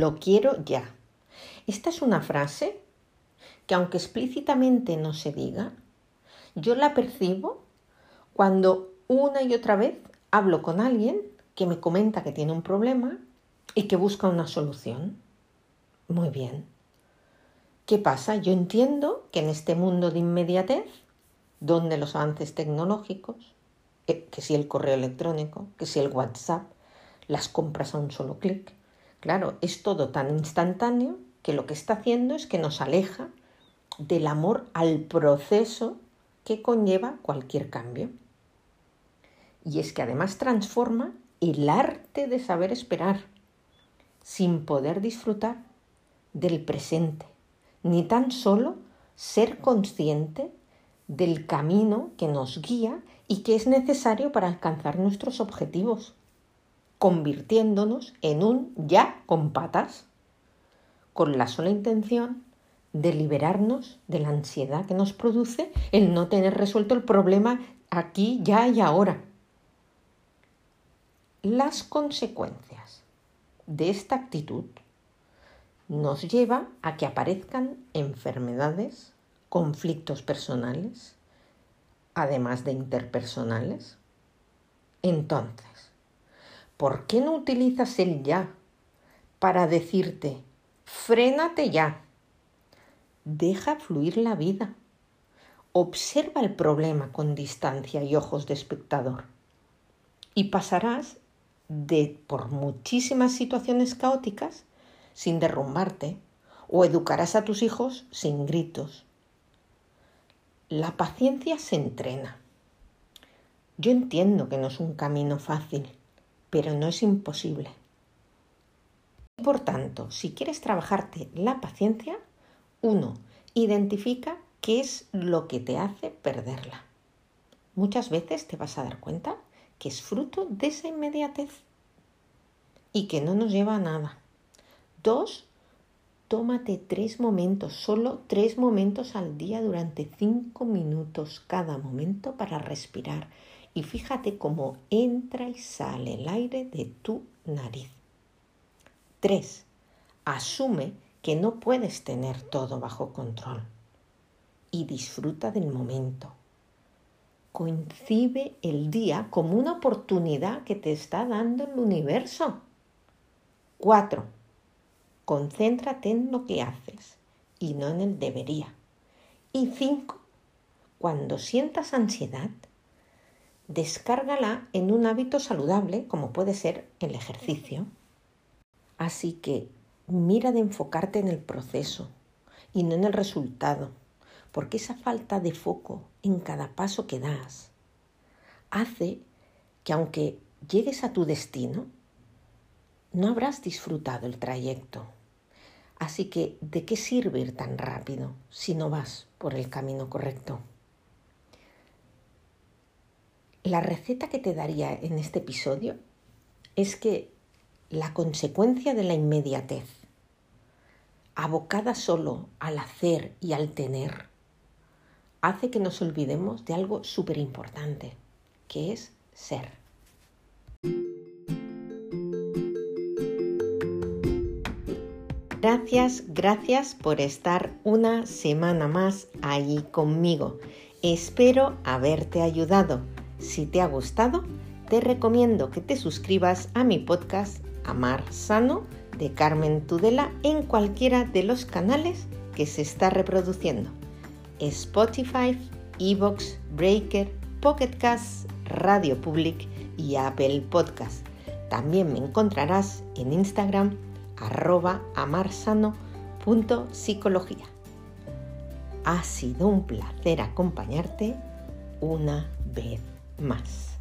Lo quiero ya. Esta es una frase que aunque explícitamente no se diga, yo la percibo cuando una y otra vez hablo con alguien que me comenta que tiene un problema y que busca una solución. Muy bien. ¿Qué pasa? Yo entiendo que en este mundo de inmediatez, donde los avances tecnológicos, eh, que si el correo electrónico, que si el WhatsApp, las compras a un solo clic, claro, es todo tan instantáneo que lo que está haciendo es que nos aleja del amor al proceso que conlleva cualquier cambio. Y es que además transforma el arte de saber esperar, sin poder disfrutar del presente, ni tan solo ser consciente del camino que nos guía y que es necesario para alcanzar nuestros objetivos, convirtiéndonos en un ya con patas, con la sola intención de liberarnos de la ansiedad que nos produce el no tener resuelto el problema aquí, ya y ahora las consecuencias de esta actitud nos lleva a que aparezcan enfermedades, conflictos personales, además de interpersonales. Entonces, ¿por qué no utilizas el ya para decirte, frénate ya, deja fluir la vida, observa el problema con distancia y ojos de espectador y pasarás de por muchísimas situaciones caóticas sin derrumbarte o educarás a tus hijos sin gritos. La paciencia se entrena. Yo entiendo que no es un camino fácil, pero no es imposible. Por tanto, si quieres trabajarte la paciencia, uno, identifica qué es lo que te hace perderla. Muchas veces te vas a dar cuenta que es fruto de esa inmediatez y que no nos lleva a nada. Dos, tómate tres momentos, solo tres momentos al día durante cinco minutos cada momento para respirar y fíjate cómo entra y sale el aire de tu nariz. Tres, asume que no puedes tener todo bajo control y disfruta del momento coincide el día como una oportunidad que te está dando el universo. 4. Concéntrate en lo que haces y no en el debería. Y 5. Cuando sientas ansiedad, descárgala en un hábito saludable como puede ser el ejercicio. Así que mira de enfocarte en el proceso y no en el resultado porque esa falta de foco en cada paso que das hace que aunque llegues a tu destino, no habrás disfrutado el trayecto. Así que, ¿de qué sirve ir tan rápido si no vas por el camino correcto? La receta que te daría en este episodio es que la consecuencia de la inmediatez, abocada solo al hacer y al tener, hace que nos olvidemos de algo súper importante, que es ser. Gracias, gracias por estar una semana más ahí conmigo. Espero haberte ayudado. Si te ha gustado, te recomiendo que te suscribas a mi podcast Amar Sano de Carmen Tudela en cualquiera de los canales que se está reproduciendo. Spotify, Evox, Breaker, Pocket Cast, Radio Public y Apple Podcast. También me encontrarás en Instagram arroba amarsano.psicología. Ha sido un placer acompañarte una vez más.